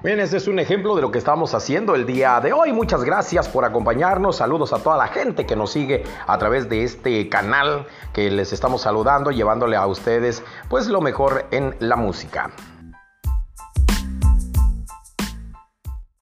Bien, este es un ejemplo de lo que estamos haciendo el día de hoy. Muchas gracias por acompañarnos. Saludos a toda la gente que nos sigue a través de este canal que les estamos saludando, llevándole a ustedes pues lo mejor en la música.